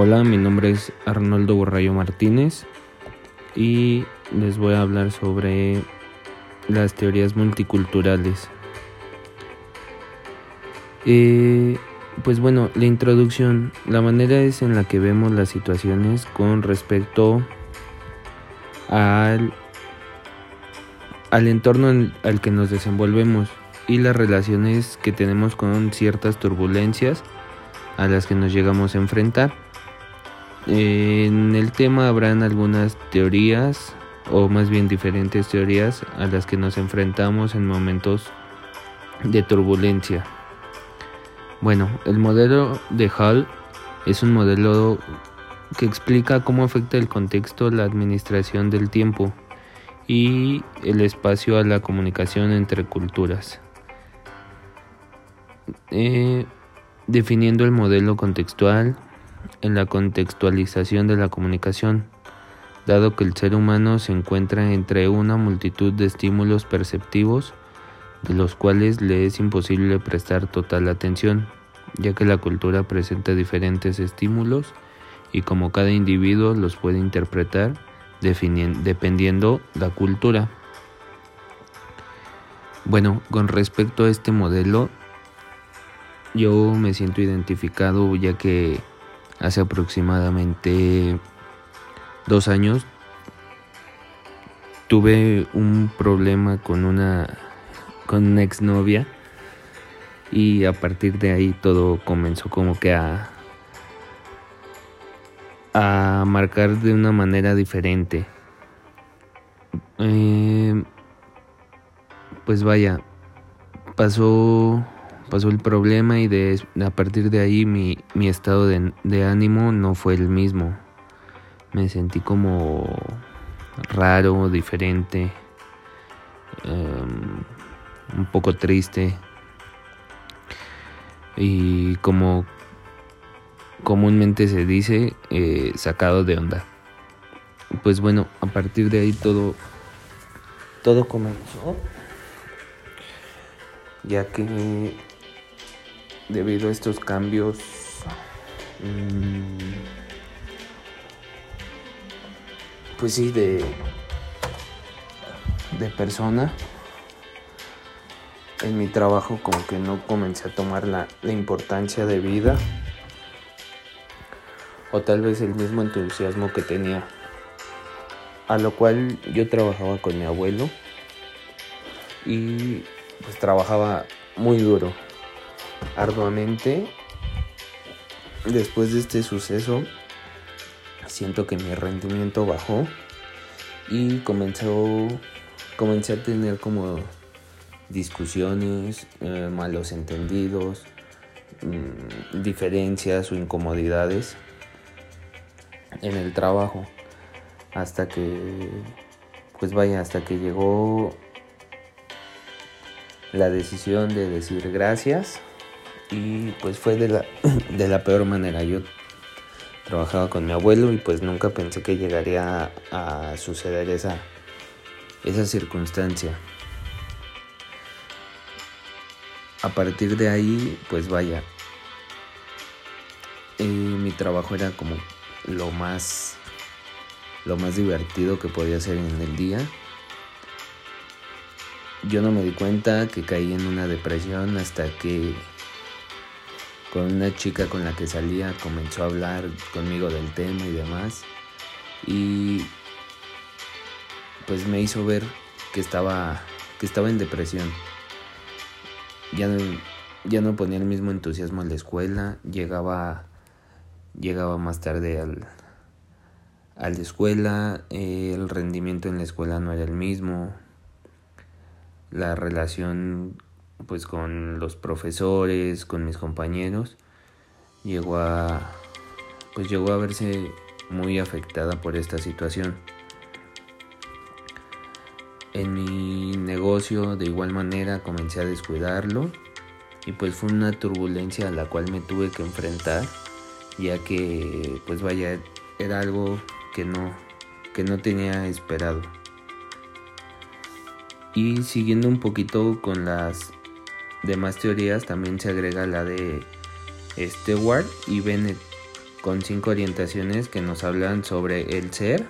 Hola, mi nombre es Arnoldo Borrayo Martínez y les voy a hablar sobre las teorías multiculturales. Eh, pues bueno, la introducción, la manera es en la que vemos las situaciones con respecto al, al entorno al que nos desenvolvemos y las relaciones que tenemos con ciertas turbulencias a las que nos llegamos a enfrentar. En el tema habrán algunas teorías o más bien diferentes teorías a las que nos enfrentamos en momentos de turbulencia. Bueno, el modelo de Hall es un modelo que explica cómo afecta el contexto la administración del tiempo y el espacio a la comunicación entre culturas. Eh, definiendo el modelo contextual en la contextualización de la comunicación, dado que el ser humano se encuentra entre una multitud de estímulos perceptivos de los cuales le es imposible prestar total atención, ya que la cultura presenta diferentes estímulos y como cada individuo los puede interpretar dependiendo la cultura. Bueno, con respecto a este modelo, yo me siento identificado ya que hace aproximadamente dos años tuve un problema con una con una exnovia y a partir de ahí todo comenzó como que a a marcar de una manera diferente. Eh, pues vaya pasó pasó el problema y de, a partir de ahí mi, estado de, ánimo no fue el mismo. Me sentí como raro, diferente, em, un poco triste y como comúnmente se dice, eh, sacado de onda. Pues bueno, a partir de ahí todo, todo comenzó, ya que debido a estos cambios mm, pues sí de de persona. En mi trabajo como que no comencé a tomar la, la importancia de vida. O tal vez el mismo entusiasmo que tenía. A lo cual yo trabajaba con mi abuelo. Y pues trabajaba muy duro arduamente. Después de este suceso, siento que mi rendimiento bajó y comenzó, comencé a tener como discusiones, eh, malos entendidos, mm, diferencias o incomodidades en el trabajo. Hasta que, pues vaya, hasta que llegó la decisión de decir gracias y pues fue de la, de la peor manera. Yo trabajaba con mi abuelo y pues nunca pensé que llegaría a, suceder esa, esa circunstancia. A partir de ahí, pues vaya, eh, mi trabajo era como lo más, lo más divertido que podía hacer en el día. Yo no me di cuenta que caí en una depresión hasta que con una chica con la que salía comenzó a hablar conmigo del tema y demás. Y pues me hizo ver que estaba que estaba en depresión. Ya no, ya no ponía el mismo entusiasmo en la escuela llegaba llegaba más tarde al a la escuela el rendimiento en la escuela no era el mismo la relación pues con los profesores, con mis compañeros, llegó a pues llegó a verse muy afectada por esta situación. En mi negocio de igual manera comencé a descuidarlo y pues fue una turbulencia a la cual me tuve que enfrentar ya que pues vaya era algo que no que no tenía esperado. Y siguiendo un poquito con las demás teorías también se agrega la de Stewart y Bennett, con cinco orientaciones que nos hablan sobre el ser,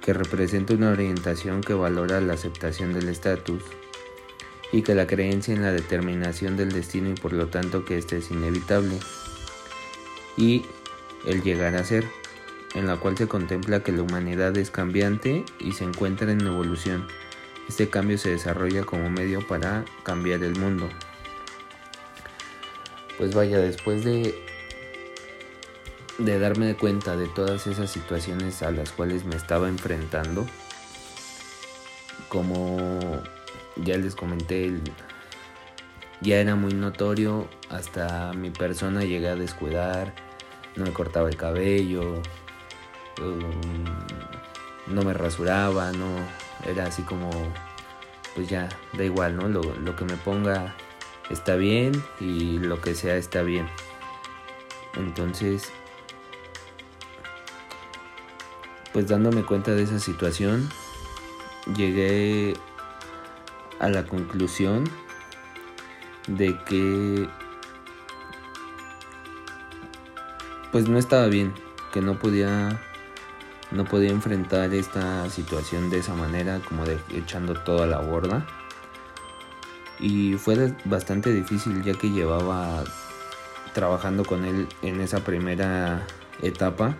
que representa una orientación que valora la aceptación del estatus y que la creencia en la determinación del destino y por lo tanto que éste es inevitable, y el llegar a ser, en la cual se contempla que la humanidad es cambiante y se encuentra en evolución. Este cambio se desarrolla como medio para cambiar el mundo. Pues vaya, después de de darme cuenta de todas esas situaciones a las cuales me estaba enfrentando, como ya les comenté, ya era muy notorio, hasta mi persona llegué a descuidar, no me cortaba el cabello, um, no me rasuraba, no, era así como, pues ya, da igual, ¿no? Lo, lo que me ponga está bien y lo que sea está bien. Entonces, pues dándome cuenta de esa situación, llegué a la conclusión de que pues no estaba bien, que no podía no podía enfrentar esta situación de esa manera, como de echando todo la borda. Y fue bastante difícil ya que llevaba trabajando con él en esa primera etapa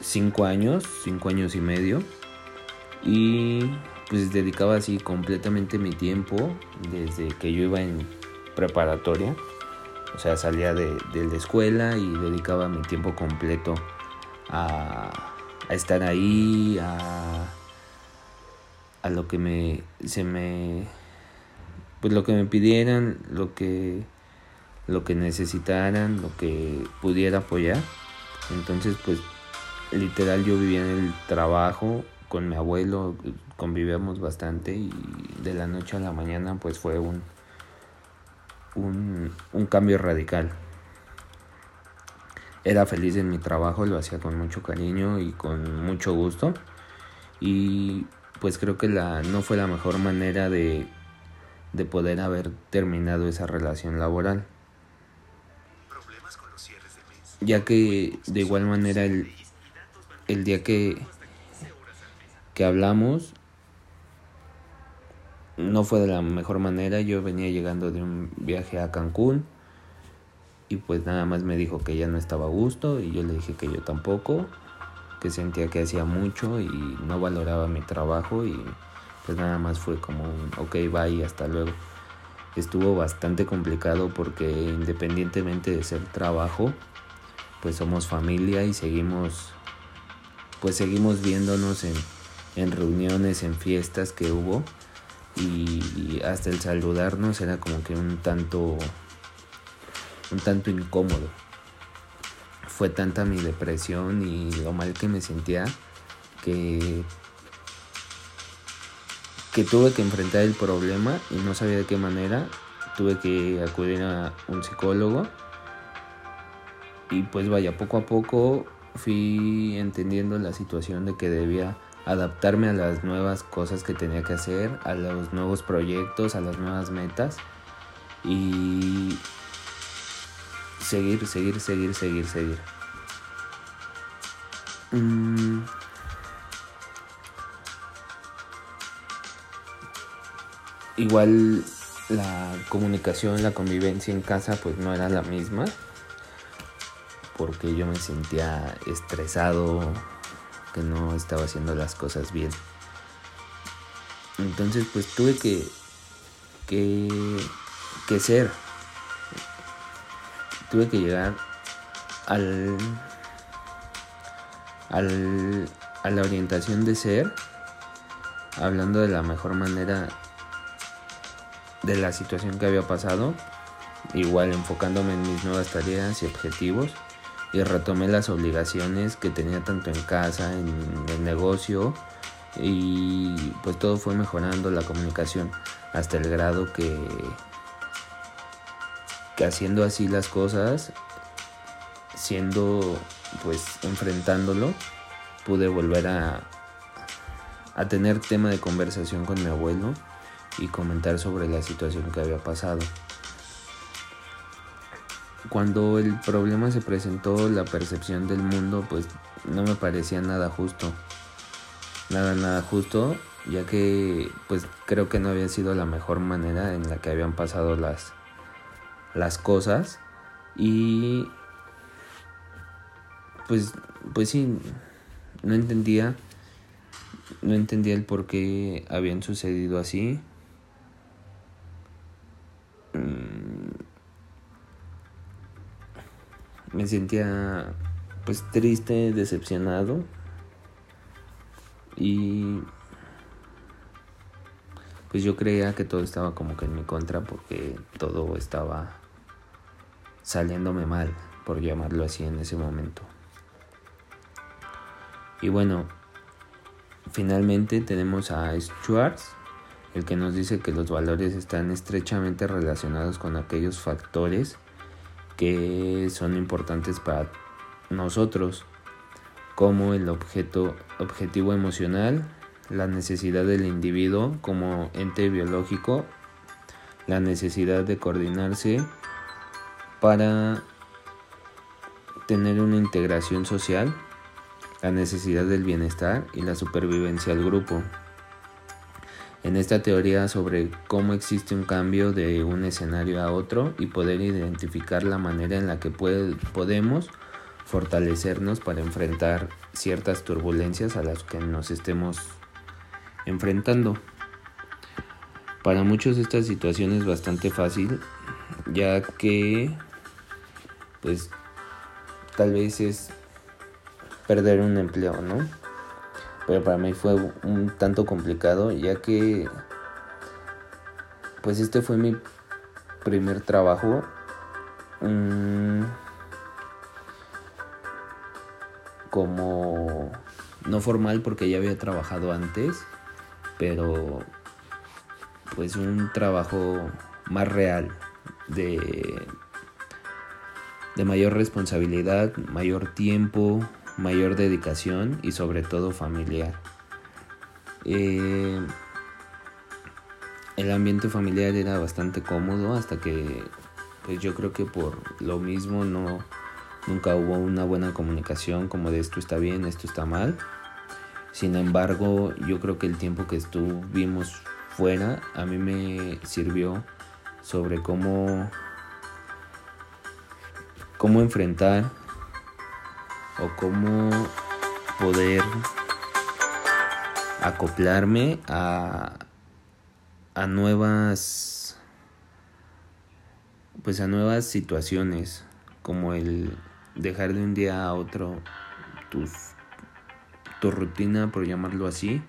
cinco años, cinco años y medio. Y pues dedicaba así completamente mi tiempo desde que yo iba en preparatoria. O sea, salía de, la escuela y dedicaba mi tiempo completo a, estar ahí, a, a lo que me, se me, pues lo que me pidieran, lo que, lo que necesitaran, lo que pudiera apoyar. Entonces, pues literal yo vivía en el trabajo con mi abuelo, convivíamos bastante y de la noche a la mañana pues fue un, un, un cambio radical. Era feliz en mi trabajo, lo hacía con mucho cariño y con mucho gusto. Y pues creo que la, no fue la mejor manera de, de poder haber terminado esa relación laboral. Ya que de igual manera el, el día que, que hablamos no fue de la mejor manera. Yo venía llegando de un viaje a Cancún y pues nada más me dijo que ya no estaba a gusto y yo le dije que yo tampoco, que sentía que hacía mucho y no valoraba mi trabajo y pues nada más fue como un ok, bye, hasta luego. Estuvo bastante complicado porque independientemente de ser trabajo, pues somos familia y seguimos pues seguimos viéndonos en, reuniones, en fiestas que hubo y, hasta el saludarnos era como que un tanto un tanto incómodo. Fue tanta mi depresión y lo mal que me sentía que que tuve que enfrentar el problema y no sabía de qué manera. Tuve que acudir a un psicólogo y pues vaya, poco a poco fui entendiendo la situación de que debía adaptarme a las nuevas cosas que tenía que hacer, a los nuevos proyectos, a las nuevas metas y seguir, seguir, seguir, seguir, seguir. Mm. Igual la comunicación, la convivencia en casa pues no era la misma porque yo me sentía estresado, que no estaba haciendo las cosas bien. Entonces pues tuve que, que, que ser, tuve que llegar al, al, a la orientación de ser, hablando de la mejor manera de la situación que había pasado, igual enfocándome en mis nuevas tareas y objetivos y retomé las obligaciones que tenía tanto en casa, en el negocio y pues todo fue mejorando la comunicación hasta el grado que que haciendo así las cosas siendo pues enfrentándolo pude volver a a tener tema de conversación con mi abuelo y comentar sobre la situación que había pasado cuando el problema se presentó, la percepción del mundo, pues no me parecía nada justo. Nada, nada justo, ya que pues creo que no había sido la mejor manera en la que habían pasado las, las cosas. Y pues, pues sí, no entendía, no entendía el por qué habían sucedido así. Mm, me sentía pues triste, decepcionado y pues yo creía que todo estaba como que en mi contra porque todo estaba saliéndome mal, por llamarlo así en ese momento. Y bueno, finalmente tenemos a Schwartz, el que nos dice que los valores están estrechamente relacionados con aquellos factores que son importantes para nosotros, como el objeto, objetivo emocional, la necesidad del individuo como ente biológico, la necesidad de coordinarse para tener una integración social, la necesidad del bienestar y la supervivencia del grupo. En esta teoría sobre cómo existe un cambio de un escenario a otro y poder identificar la manera en la que podemos fortalecernos para enfrentar ciertas turbulencias a las que nos estemos enfrentando. Para muchos esta situación es bastante fácil, ya que pues tal vez es perder un empleo, ¿no? Pero para mí fue un tanto complicado, ya que pues este fue mi primer trabajo. Mm, como no formal porque ya había trabajado antes, pero pues un trabajo más real de, de mayor responsabilidad, mayor tiempo, mayor dedicación y sobre todo familiar. Eh, el ambiente familiar era bastante cómodo hasta que pues yo creo que por lo mismo no nunca hubo una buena comunicación como de esto está bien, esto está mal. Sin embargo, yo creo que el tiempo que estuvimos fuera a mí me sirvió sobre cómo cómo enfrentar o cómo poder acoplarme a, a nuevas pues a nuevas situaciones como el dejar de un día a otro tus tu rutina por llamarlo así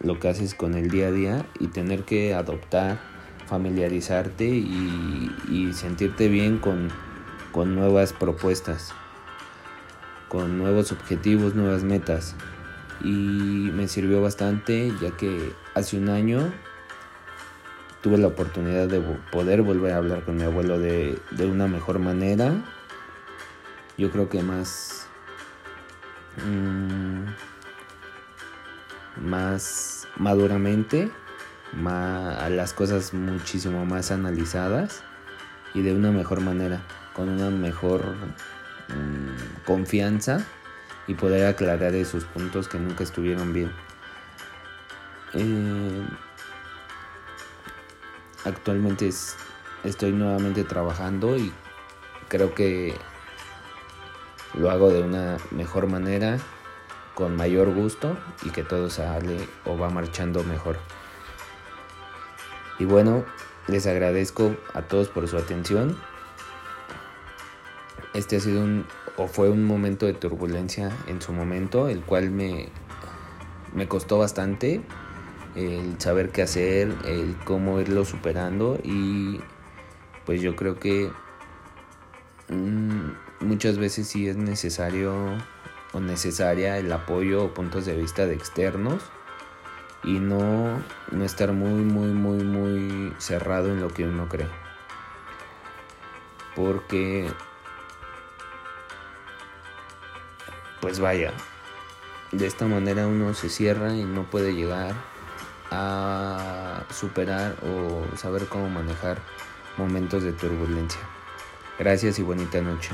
lo que haces con el día a día y tener que adoptar familiarizarte y, y sentirte bien con, con nuevas propuestas con nuevos objetivos, nuevas metas. Y me sirvió bastante ya que hace un año tuve la oportunidad de poder volver a hablar con mi abuelo de, una mejor manera. Yo creo que más... Mm, más maduramente, más, las cosas muchísimo más analizadas y de una mejor manera, con una mejor Mm, confianza y poder aclarar esos puntos que nunca estuvieron bien. Eh, actualmente estoy nuevamente trabajando y creo que lo hago de una mejor manera, con mayor gusto y que todo sale o va marchando mejor. Y bueno, les agradezco a todos por su atención este ha sido un o fue un momento de turbulencia en su momento, el cual me, me costó bastante el saber qué hacer, el cómo irlo superando y pues yo creo que mm, muchas veces sí es necesario o necesaria el apoyo o puntos de vista de externos y no, no estar muy muy muy muy cerrado en lo que uno cree. Porque pues vaya, de esta manera uno se cierra y no puede llegar a superar o saber cómo manejar momentos de turbulencia. Gracias y bonita noche.